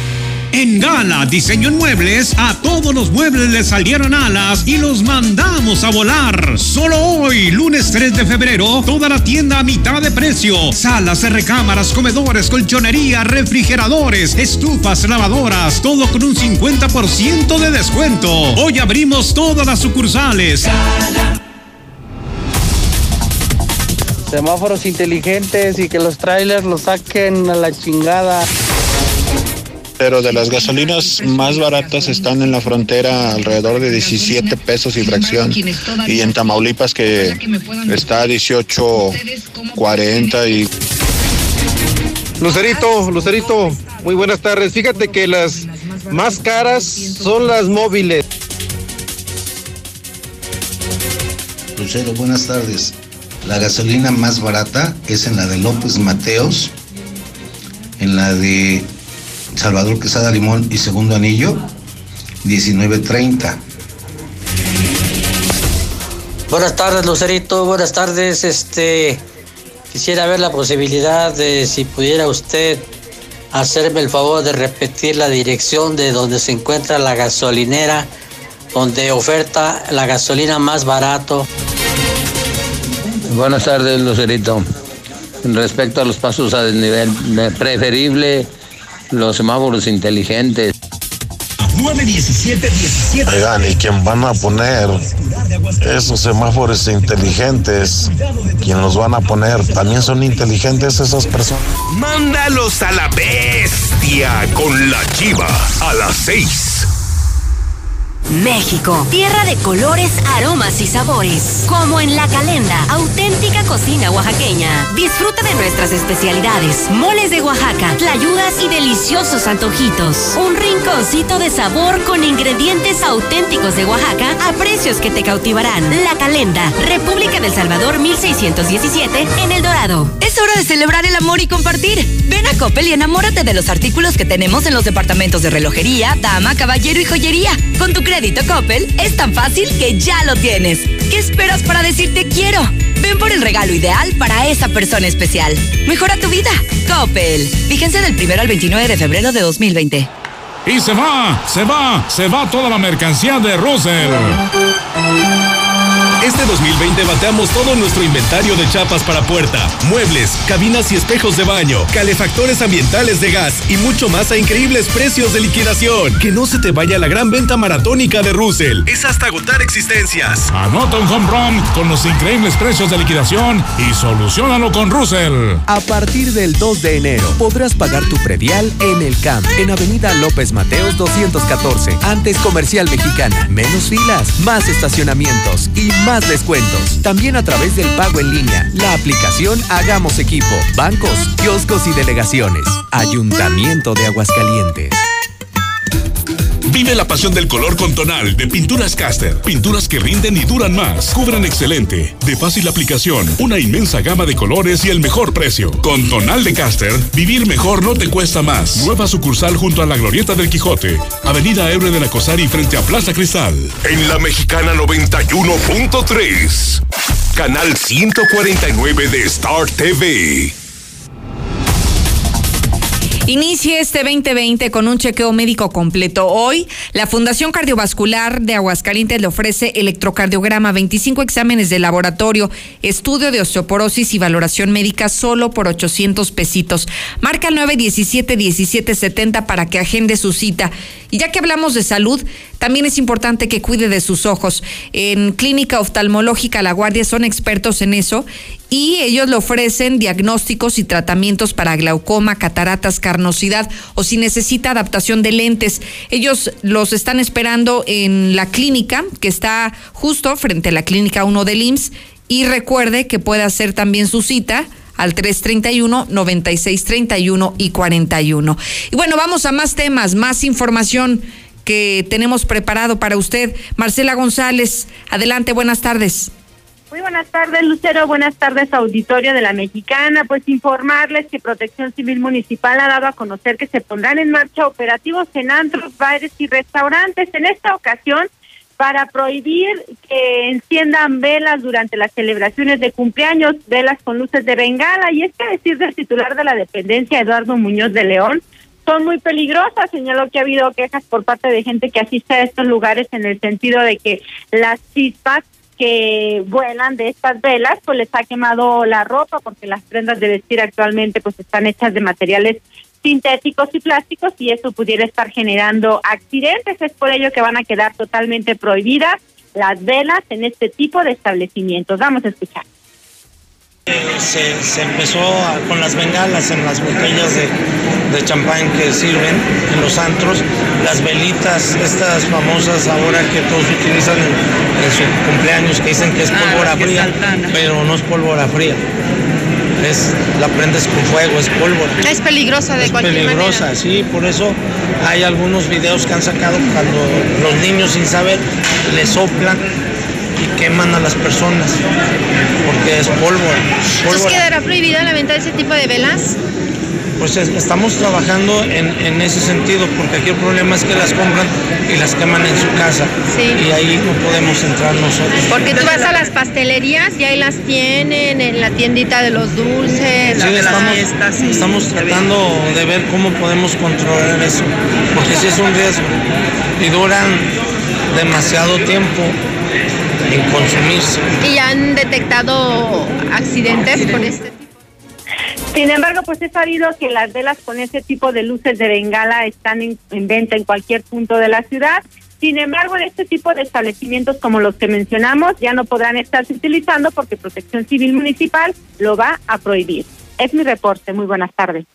En Gala Diseño en Muebles, a todos los muebles les salieron alas y los mandamos a volar. Solo hoy, lunes 3 de febrero, toda la tienda a mitad de precio. Salas, recámaras, comedores, colchonería, refrigeradores, estufas, lavadoras, todo con un 50% de descuento. Hoy abrimos todas las sucursales. Semáforos inteligentes y que los trailers los saquen a la chingada pero de las gasolinas más baratas están en la frontera alrededor de 17 pesos y fracción. Y en Tamaulipas que está a 18.40 y... Lucerito, Lucerito, muy buenas tardes. Fíjate que las más caras son las móviles. Lucero, buenas tardes. La gasolina más barata es en la de López Mateos, en la de Salvador Quesada Limón y Segundo Anillo, 19.30. Buenas tardes, Lucerito. Buenas tardes. Este quisiera ver la posibilidad de si pudiera usted hacerme el favor de repetir la dirección de donde se encuentra la gasolinera, donde oferta la gasolina más barato. Buenas tardes, Lucerito. Respecto a los pasos a desnivel, preferible los semáforos inteligentes. 917 Oigan, ¿y quién van a poner esos semáforos inteligentes? ¿Quién los van a poner? ¿También son inteligentes esas personas? Mándalos a la bestia con la chiva a las seis. México, tierra de colores, aromas y sabores. Como en La Calenda, auténtica cocina oaxaqueña. Disfruta de nuestras especialidades, moles de Oaxaca, tlayudas y deliciosos antojitos. Un rinconcito de sabor con ingredientes auténticos de Oaxaca a precios que te cautivarán. La Calenda, República del Salvador 1617 en El Dorado. Es hora de celebrar el amor y compartir. Ven a Coppel y enamórate de los artículos que tenemos en los departamentos de relojería, dama, caballero y joyería. Con tu crédito Coppel es tan fácil que ya lo tienes. ¿Qué esperas para decirte quiero? Ven por el regalo ideal para esa persona especial. Mejora tu vida. Coppel. Fíjense del 1 al 29 de febrero de 2020. Y se va, se va, se va toda la mercancía de Russell. Este 2020 bateamos todo nuestro inventario de chapas para puerta, muebles, cabinas y espejos de baño, calefactores ambientales de gas y mucho más a increíbles precios de liquidación. Que no se te vaya la gran venta maratónica de Russell. Es hasta agotar existencias. Anota un home run con los increíbles precios de liquidación y solucionalo con Russell. A partir del 2 de enero podrás pagar tu predial en el CAMP, en Avenida López Mateos 214, antes Comercial Mexicana. Menos filas, más estacionamientos y más descuentos. También a través del pago en línea, la aplicación Hagamos Equipo, bancos, kioscos y delegaciones. Ayuntamiento de Aguascalientes. Vive la pasión del color con Tonal de Pinturas Caster. Pinturas que rinden y duran más. Cubren excelente, de fácil aplicación, una inmensa gama de colores y el mejor precio. Con Tonal de Caster, vivir mejor no te cuesta más. Nueva sucursal junto a la Glorieta del Quijote, Avenida Ebre de la Cosari frente a Plaza Cristal. En la Mexicana 91.3. Canal 149 de Star TV. Inicie este 2020 con un chequeo médico completo. Hoy, la Fundación Cardiovascular de Aguascalientes le ofrece electrocardiograma, 25 exámenes de laboratorio, estudio de osteoporosis y valoración médica solo por 800 pesitos. Marca el 917-1770 para que agende su cita. Y ya que hablamos de salud, también es importante que cuide de sus ojos. En Clínica Oftalmológica La Guardia son expertos en eso y ellos le ofrecen diagnósticos y tratamientos para glaucoma, cataratas, carnosidad o si necesita adaptación de lentes. Ellos los están esperando en la clínica que está justo frente a la clínica 1 del IMSS y recuerde que puede hacer también su cita al 331 9631 y 41. Y bueno, vamos a más temas, más información que tenemos preparado para usted. Marcela González, adelante, buenas tardes. Muy buenas tardes, Lucero. Buenas tardes, auditorio de la Mexicana. Pues informarles que Protección Civil Municipal ha dado a conocer que se pondrán en marcha operativos en antros, bares y restaurantes. En esta ocasión, para prohibir que enciendan velas durante las celebraciones de cumpleaños, velas con luces de bengala. Y es que decir del titular de la dependencia, Eduardo Muñoz de León, son muy peligrosas. Señaló que ha habido quejas por parte de gente que asiste a estos lugares en el sentido de que las chispas que vuelan de estas velas, pues les ha quemado la ropa porque las prendas de vestir actualmente pues están hechas de materiales sintéticos y plásticos y eso pudiera estar generando accidentes. Es por ello que van a quedar totalmente prohibidas las velas en este tipo de establecimientos. Vamos a escuchar. Se, se, empezó a, con las bengalas en las botellas de, de champán que sirven en los antros, las velitas, estas famosas ahora que todos utilizan en, en su cumpleaños, que dicen que es pólvora fría, pero no es pólvora fría. Es, la prendes con fuego, es pólvora. Es peligrosa de es cualquier peligrosa, manera. sí, por eso hay algunos videos que han sacado cuando los niños sin saber le soplan queman a las personas porque es pólvora. Entonces quedará prohibida la venta de ese tipo de velas. Pues es- estamos trabajando en, en ese sentido porque aquí el problema es que las compran y las queman en su casa y ahí no podemos entrar nosotros. Porque tú vas a las pastelerías y ahí las tienen, en la tiendita de los dulces, Sí, estamos tratando de ver cómo podemos controlar eso, porque sí es un riesgo y duran demasiado tiempo en consumirse. Y ya han detectado accidentes con este Sin embargo, pues es sabido que las velas con ese tipo de luces de bengala están en, en venta en cualquier punto de la ciudad. Sin embargo, en este tipo de establecimientos como los que mencionamos ya no podrán estarse utilizando porque Protección Civil Municipal lo va a prohibir. Es mi reporte. Muy buenas tardes.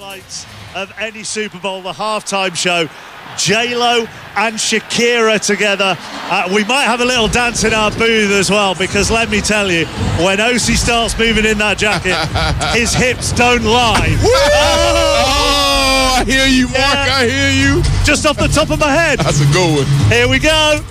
highlights of any Super Bowl, the halftime show. J Lo and Shakira together. Uh, we might have a little dance in our booth as well because let me tell you, when Osi starts moving in that jacket, his hips don't lie. Oh, I hear you, Mark. I hear you. Just off the top of my head. That's a good one. Here we go.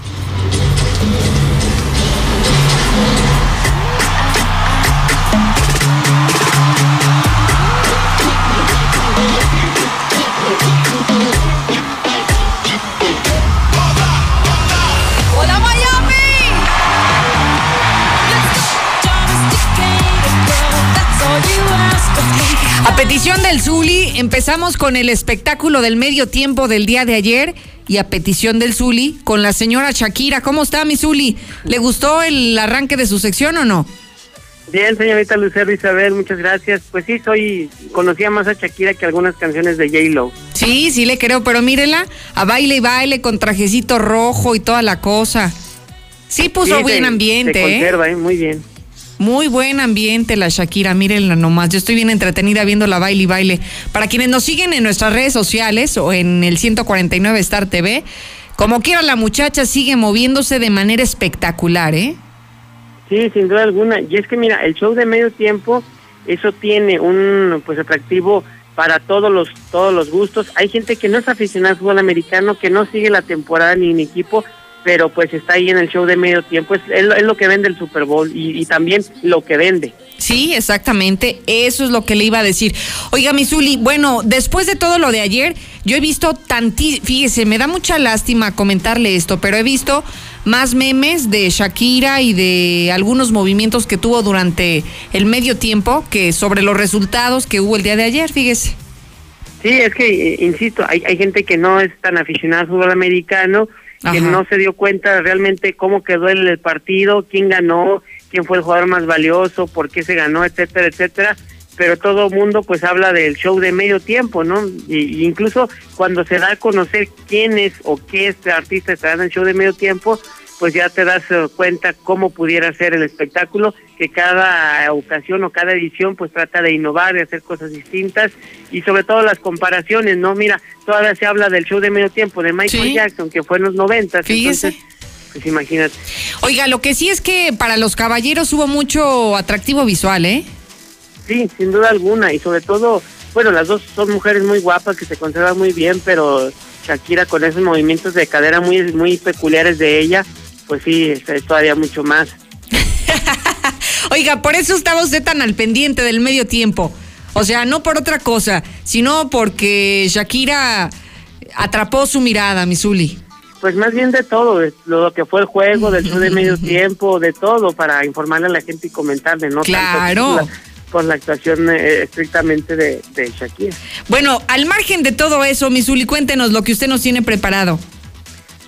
A petición del Zuli, empezamos con el espectáculo del medio tiempo del día de ayer y a petición del Zuli con la señora Shakira. ¿Cómo está mi Zuli? ¿Le gustó el arranque de su sección o no? Bien, señorita Lucero Isabel, muchas gracias. Pues sí, soy conocía más a Shakira que algunas canciones de J-Lo. Sí, sí le creo, pero mírenla, a baile y baile con trajecito rojo y toda la cosa. Sí puso Sí, buen se- ambiente, Se ¿eh? conserva, ¿eh? Muy bien. Muy buen ambiente la Shakira, mírenla nomás. Yo estoy bien entretenida viendo la baile y baile. Para quienes nos siguen en nuestras redes sociales o en el 149 Star TV, como quiera la muchacha sigue moviéndose de manera espectacular, ¿eh? Sí, sin duda alguna. Y es que mira, el show de medio tiempo, eso tiene un pues atractivo para todos los todos los gustos. Hay gente que no es aficionada al fútbol americano, que no sigue la temporada ni en equipo, pero pues está ahí en el show de medio tiempo. Es, es lo- es lo que vende el Super Bowl y, y también lo que vende. Sí, exactamente. Eso es lo que le iba a decir. Oiga, Misuli, bueno, después de todo lo de ayer, yo he visto tanti, fíjese, me da mucha lástima comentarle esto, pero he visto más memes de Shakira y de algunos movimientos que tuvo durante el medio tiempo que sobre los resultados que hubo el día de ayer, fíjese. Sí, es que, eh, insisto, hay, hay gente que no es tan aficionada al fútbol americano, que Ajá. no se dio cuenta realmente cómo quedó el, partido, quién ganó, quién fue el jugador más valioso, por qué se ganó, etcétera, etcétera. Pero todo mundo pues habla del show de medio tiempo, ¿no? Y, y incluso cuando se da a conocer quién es o qué este artista estará en el show de medio tiempo, pues ya te das eh, cuenta cómo pudiera ser el espectáculo, que cada ocasión o cada edición pues trata de innovar, de hacer cosas distintas y sobre todo las comparaciones, ¿no? Mira, todavía se habla del show de medio tiempo de Michael Sí. Jackson, que fue en los noventas, Fíjese. entonces, pues imagínate. Oiga, lo que sí es que para los caballeros hubo mucho atractivo visual, ¿eh? Sí, sin duda alguna, y sobre todo, bueno, las dos son mujeres muy guapas que se conservan muy bien, pero Shakira con esos movimientos de cadera muy, muy peculiares de ella, pues sí, es, todavía mucho más. Oiga, por eso estaba usted tan al pendiente del medio tiempo. O sea, no por otra cosa, sino porque Shakira atrapó su mirada, Misuli. Pues más bien de todo, de lo que fue el juego, del show de medio tiempo, de todo, para informarle a la gente y comentarle, ¿no? Claro. Tanto por la, por la actuación eh, estrictamente de, de Shakira. Bueno, al margen de todo eso, Misuli, cuéntenos lo que usted nos tiene preparado.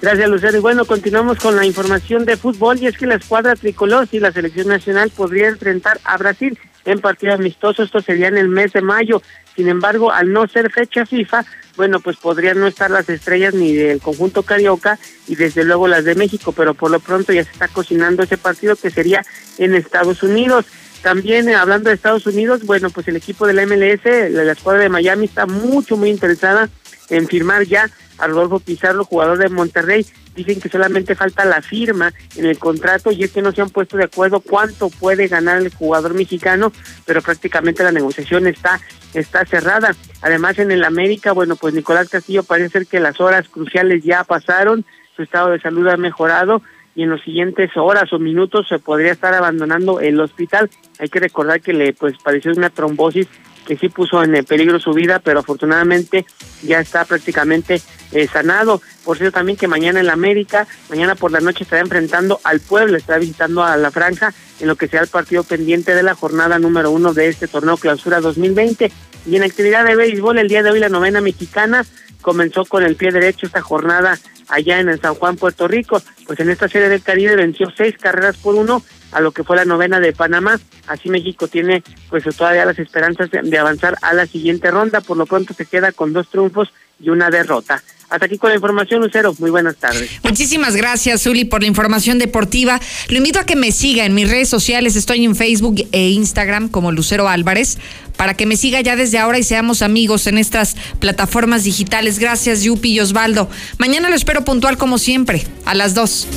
Gracias, Lucero. Y bueno, continuamos con la información de fútbol y es que la escuadra tricolor y la selección nacional podría enfrentar a Brasil en partido amistoso. Esto sería en el mes de mayo. Sin embargo, al no ser fecha FIFA, bueno, pues podrían no estar las estrellas ni del conjunto carioca y desde luego las de México, pero por lo pronto ya se está cocinando ese partido que sería en Estados Unidos. También eh, hablando de Estados Unidos, bueno, pues el equipo de la MLS, la, la escuadra de Miami, está mucho, muy interesada en firmar ya Rodolfo Pizarro, jugador de Monterrey. Dicen que solamente falta la firma en el contrato y es que no se han puesto de acuerdo cuánto puede ganar el jugador mexicano, pero prácticamente la negociación está está cerrada. Además en el América, bueno, pues Nicolás Castillo parece ser que las horas cruciales ya pasaron, su estado de salud ha mejorado y en los siguientes horas o minutos se podría estar abandonando el hospital. Hay que recordar que le pues padeció una trombosis que sí puso en peligro su vida, pero afortunadamente ya está prácticamente eh, sanado. Por cierto, también que mañana en la América, mañana por la noche estará enfrentando al pueblo, estará visitando a la franja en lo que será el partido pendiente de la jornada número uno de este torneo clausura 2020. Y en actividad de béisbol, el día de hoy la novena mexicana comenzó con el pie derecho esta jornada allá en el San Juan, Puerto Rico. Pues en esta serie del Caribe venció seis carreras por uno a lo que fue la novena de Panamá. Así México tiene pues todavía las esperanzas de, de avanzar a la siguiente ronda. Por lo pronto se queda con dos triunfos y una derrota. Hasta aquí con la información, Lucero. Muy buenas tardes. Muchísimas gracias, Zuli, por la información deportiva. Lo invito a que me siga en mis redes sociales. Estoy en Facebook e Instagram como Lucero Álvarez para que me siga ya desde ahora y seamos amigos en estas plataformas digitales. Gracias, Yupi y Osvaldo. Mañana lo espero puntual como siempre, a las 2.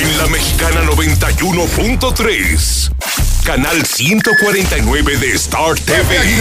En la Mexicana 91.3, canal 149 de Star TV.